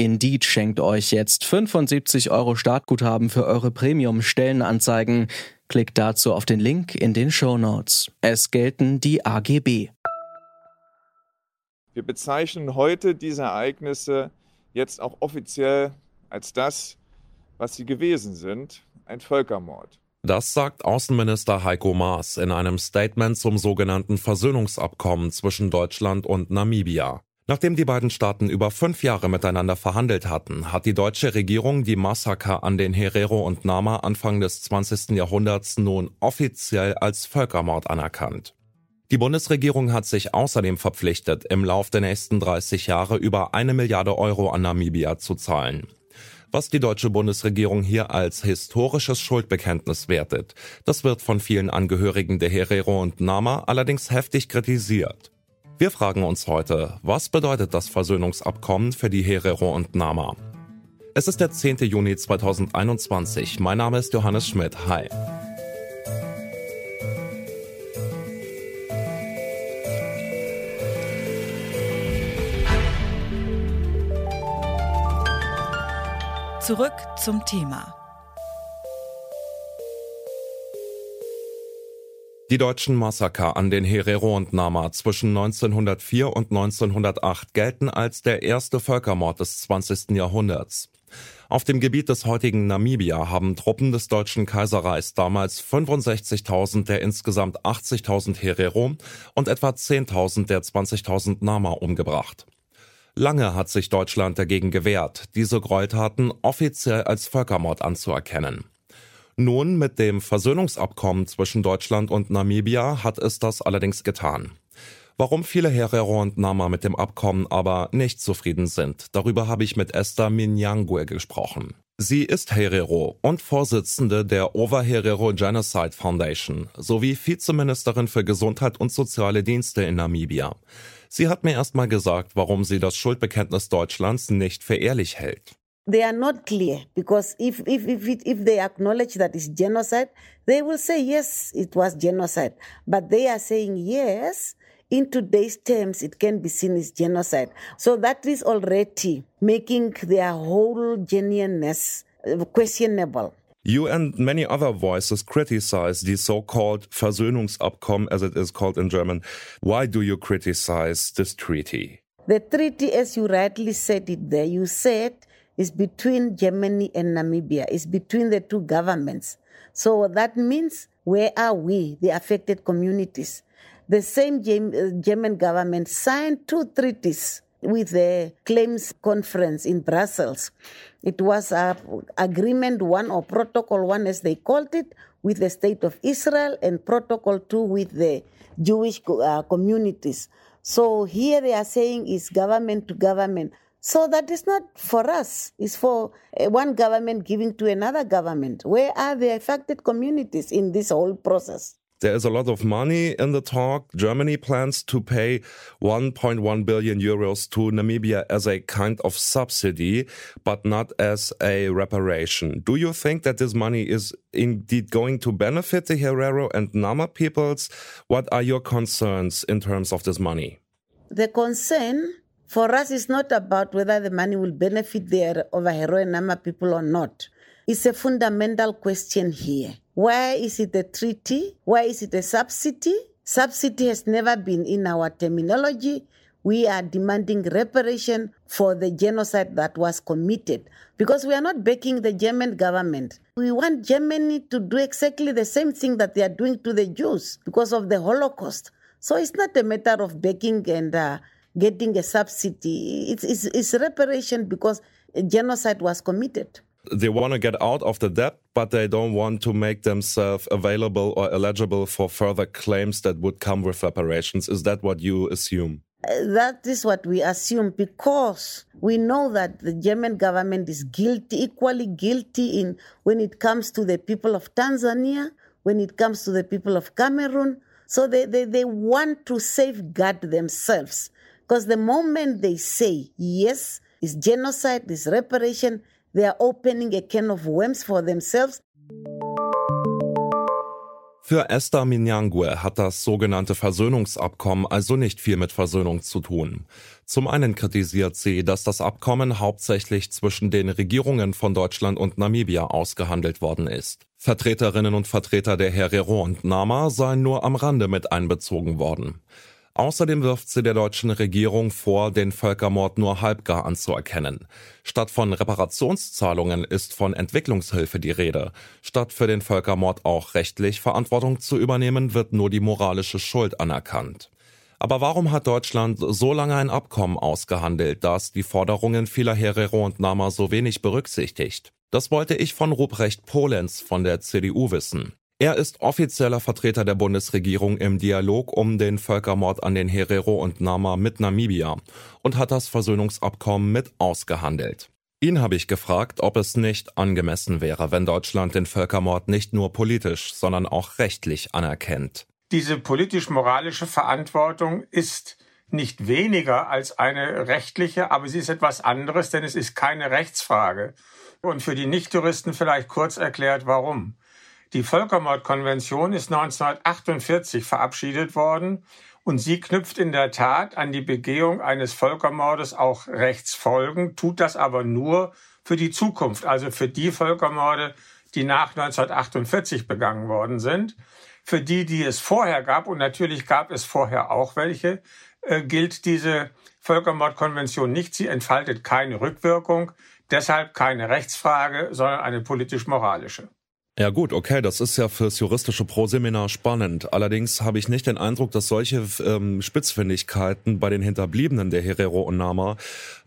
Indeed schenkt euch jetzt 75 Euro Startguthaben für eure Premium-Stellenanzeigen. Klickt dazu auf den Link in den Show Notes. Es gelten die AGB. Wir bezeichnen heute diese Ereignisse jetzt auch offiziell als das, was sie gewesen sind, ein Völkermord. Das sagt Außenminister Heiko Maas in einem Statement zum sogenannten Versöhnungsabkommen zwischen Deutschland und Namibia. Nachdem die beiden Staaten über fünf Jahre miteinander verhandelt hatten, hat die deutsche Regierung die Massaker an den Herero und Nama Anfang des 20. Jahrhunderts nun offiziell als Völkermord anerkannt. Die Bundesregierung hat sich außerdem verpflichtet, im Lauf der nächsten 30 Jahre über eine Milliarde Euro an Namibia zu zahlen. Was die deutsche Bundesregierung hier als historisches Schuldbekenntnis wertet, das wird von vielen Angehörigen der Herero und Nama allerdings heftig kritisiert. Wir fragen uns heute, was bedeutet das Versöhnungsabkommen für die Herero und Nama? Es ist der 10. Juni 2021. Mein Name ist Johannes Schmidt. Hi. Zurück zum Thema. Die deutschen Massaker an den Herero und Nama zwischen 1904 und 1908 gelten als der erste Völkermord des 20. Jahrhunderts. Auf dem Gebiet des heutigen Namibia haben Truppen des Deutschen Kaiserreichs damals 65.000 der insgesamt 80.000 Herero und etwa 10.000 der 20.000 Nama umgebracht. Lange hat sich Deutschland dagegen gewehrt, diese Gräueltaten offiziell als Völkermord anzuerkennen. Nun mit dem Versöhnungsabkommen zwischen Deutschland und Namibia hat es das allerdings getan. Warum viele Herero und Nama mit dem Abkommen aber nicht zufrieden sind, darüber habe ich mit Esther Minyangwe gesprochen. Sie ist Herero und Vorsitzende der Over Herero Genocide Foundation sowie Vizeministerin für Gesundheit und soziale Dienste in Namibia. Sie hat mir erstmal gesagt, warum sie das Schuldbekenntnis Deutschlands nicht für ehrlich hält. They are not clear because if if if, it, if they acknowledge that it's genocide, they will say yes, it was genocide. But they are saying yes. In today's terms, it can be seen as genocide. So that is already making their whole genuineness uh, questionable. You and many other voices criticize the so-called Versöhnungsabkommen, as it is called in German. Why do you criticize this treaty? The treaty, as you rightly said it there, you said is between Germany and Namibia, is between the two governments. So that means where are we, the affected communities? The same German government signed two treaties with the claims conference in Brussels. It was a agreement one or protocol one as they called it with the state of Israel and protocol two with the Jewish uh, communities. So here they are saying is government to government. So that is not for us. It's for uh, one government giving to another government. Where are the affected communities in this whole process? There is a lot of money in the talk. Germany plans to pay 1.1 billion euros to Namibia as a kind of subsidy, but not as a reparation. Do you think that this money is indeed going to benefit the Herero and Nama peoples? What are your concerns in terms of this money? The concern for us, it's not about whether the money will benefit the Overhero and Nama people or not. It's a fundamental question here. Why is it a treaty? Why is it a subsidy? Subsidy has never been in our terminology. We are demanding reparation for the genocide that was committed because we are not backing the German government. We want Germany to do exactly the same thing that they are doing to the Jews because of the Holocaust. So it's not a matter of backing and uh, getting a subsidy. It's, it's, it's reparation because genocide was committed. They want to get out of the debt, but they don't want to make themselves available or eligible for further claims that would come with reparations. Is that what you assume? Uh, that is what we assume because we know that the German government is guilty, equally guilty in when it comes to the people of Tanzania, when it comes to the people of Cameroon. So they, they, they want to safeguard themselves. Because the moment they say, yes, it's genocide, it's reparation, they are opening a can of worms for themselves. Für Esther Minyangwe hat das sogenannte Versöhnungsabkommen also nicht viel mit Versöhnung zu tun. Zum einen kritisiert sie, dass das Abkommen hauptsächlich zwischen den Regierungen von Deutschland und Namibia ausgehandelt worden ist. Vertreterinnen und Vertreter der Herero und Nama seien nur am Rande mit einbezogen worden. Außerdem wirft sie der deutschen Regierung vor, den Völkermord nur halbgar anzuerkennen. Statt von Reparationszahlungen ist von Entwicklungshilfe die Rede. Statt für den Völkermord auch rechtlich Verantwortung zu übernehmen, wird nur die moralische Schuld anerkannt. Aber warum hat Deutschland so lange ein Abkommen ausgehandelt, das die Forderungen vieler Herero und Nama so wenig berücksichtigt? Das wollte ich von Ruprecht Polenz von der CDU wissen. Er ist offizieller Vertreter der Bundesregierung im Dialog um den Völkermord an den Herero und Nama mit Namibia und hat das Versöhnungsabkommen mit ausgehandelt. Ihn habe ich gefragt, ob es nicht angemessen wäre, wenn Deutschland den Völkermord nicht nur politisch, sondern auch rechtlich anerkennt. Diese politisch-moralische Verantwortung ist nicht weniger als eine rechtliche, aber sie ist etwas anderes, denn es ist keine Rechtsfrage. Und für die Nichtjuristen vielleicht kurz erklärt, warum. Die Völkermordkonvention ist 1948 verabschiedet worden und sie knüpft in der Tat an die Begehung eines Völkermordes auch Rechtsfolgen, tut das aber nur für die Zukunft, also für die Völkermorde, die nach 1948 begangen worden sind. Für die, die es vorher gab, und natürlich gab es vorher auch welche, äh, gilt diese Völkermordkonvention nicht. Sie entfaltet keine Rückwirkung, deshalb keine Rechtsfrage, sondern eine politisch-moralische. Ja gut, okay, das ist ja fürs juristische Proseminar spannend. Allerdings habe ich nicht den Eindruck, dass solche ähm, Spitzfindigkeiten bei den Hinterbliebenen der Herero und Nama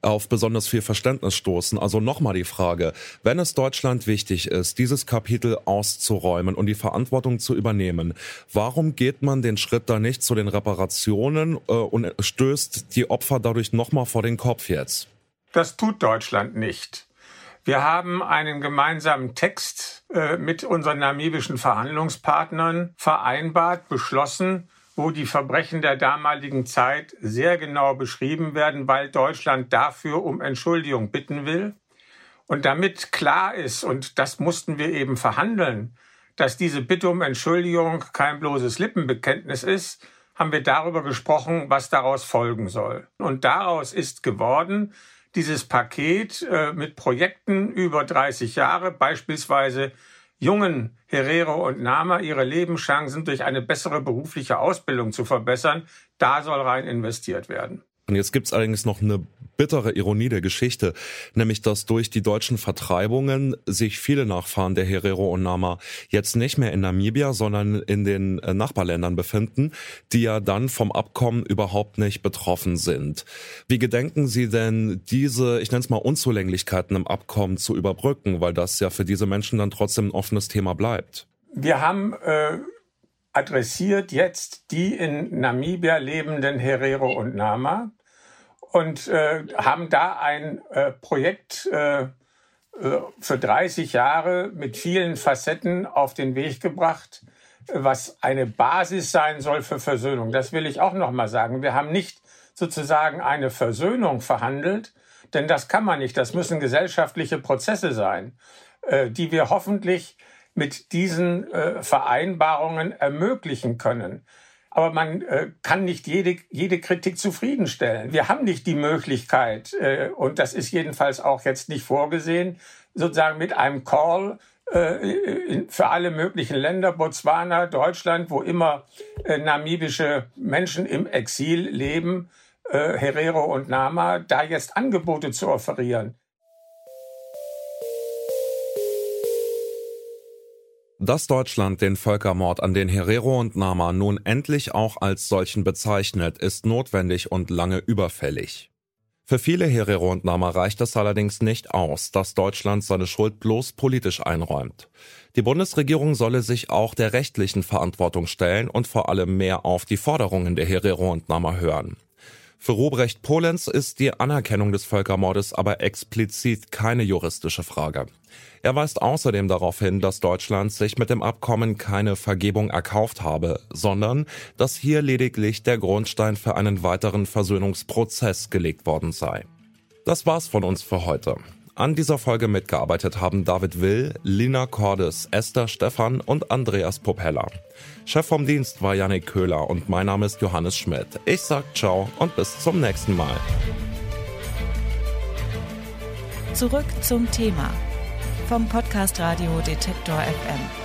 auf besonders viel Verständnis stoßen. Also nochmal die Frage, wenn es Deutschland wichtig ist, dieses Kapitel auszuräumen und die Verantwortung zu übernehmen, warum geht man den Schritt da nicht zu den Reparationen äh, und stößt die Opfer dadurch nochmal vor den Kopf jetzt? Das tut Deutschland nicht. Wir haben einen gemeinsamen Text äh, mit unseren namibischen Verhandlungspartnern vereinbart, beschlossen, wo die Verbrechen der damaligen Zeit sehr genau beschrieben werden, weil Deutschland dafür um Entschuldigung bitten will. Und damit klar ist, und das mussten wir eben verhandeln, dass diese Bitte um Entschuldigung kein bloßes Lippenbekenntnis ist, haben wir darüber gesprochen, was daraus folgen soll. Und daraus ist geworden, dieses Paket äh, mit Projekten über 30 Jahre, beispielsweise jungen Herero und Nama ihre Lebenschancen durch eine bessere berufliche Ausbildung zu verbessern, da soll rein investiert werden. Und jetzt gibt's allerdings noch eine bittere Ironie der Geschichte, nämlich dass durch die deutschen Vertreibungen sich viele Nachfahren der Herero und Nama jetzt nicht mehr in Namibia, sondern in den äh, Nachbarländern befinden, die ja dann vom Abkommen überhaupt nicht betroffen sind. Wie gedenken Sie denn diese, ich nenne es mal Unzulänglichkeiten im Abkommen zu überbrücken, weil das ja für diese Menschen dann trotzdem ein offenes Thema bleibt? Wir haben äh adressiert jetzt die in Namibia lebenden Herero und Nama und äh, haben da ein äh, Projekt äh, äh für 30 Jahre mit vielen Facetten auf den Weg gebracht, was eine Basis sein soll für Versöhnung. Das will ich auch noch mal sagen. Wir haben nicht sozusagen eine Versöhnung verhandelt, denn das kann man nicht. Das müssen gesellschaftliche Prozesse sein, äh, die wir hoffentlich mit diesen äh, Vereinbarungen ermöglichen können. Aber man äh, kann nicht jede, jede Kritik zufriedenstellen. Wir haben nicht die Möglichkeit, äh, und das ist jedenfalls auch jetzt nicht vorgesehen, sozusagen mit einem Call äh, für alle möglichen Länder, Botswana, Deutschland, wo immer äh, namibische Menschen im Exil leben, äh, Herero und Nama, da jetzt Angebote zu offerieren. Dass Deutschland den Völkermord an den Herero und Nama nun endlich auch als solchen bezeichnet, ist notwendig und lange überfällig. Für viele Herero und Nama reicht es allerdings nicht aus, dass Deutschland seine Schuld bloß politisch einräumt. Die Bundesregierung solle sich auch der rechtlichen Verantwortung stellen und vor allem mehr auf die Forderungen der Herero und Nama hören. Für Robrecht Polenz ist die Anerkennung des Völkermordes aber explizit keine juristische Frage. Er weist außerdem darauf hin, dass Deutschland sich mit dem Abkommen keine Vergebung erkauft habe, sondern dass hier lediglich der Grundstein für einen weiteren Versöhnungsprozess gelegt worden sei. Das war's von uns für heute. An dieser Folge mitgearbeitet haben David Will, Lina Cordes, Esther Stephan und Andreas Popella. Chef vom Dienst war Yannick Köhler und mein Name ist Johannes Schmidt. Ich sag ciao und bis zum nächsten Mal. Zurück zum Thema vom Podcast Radio Detektor FM.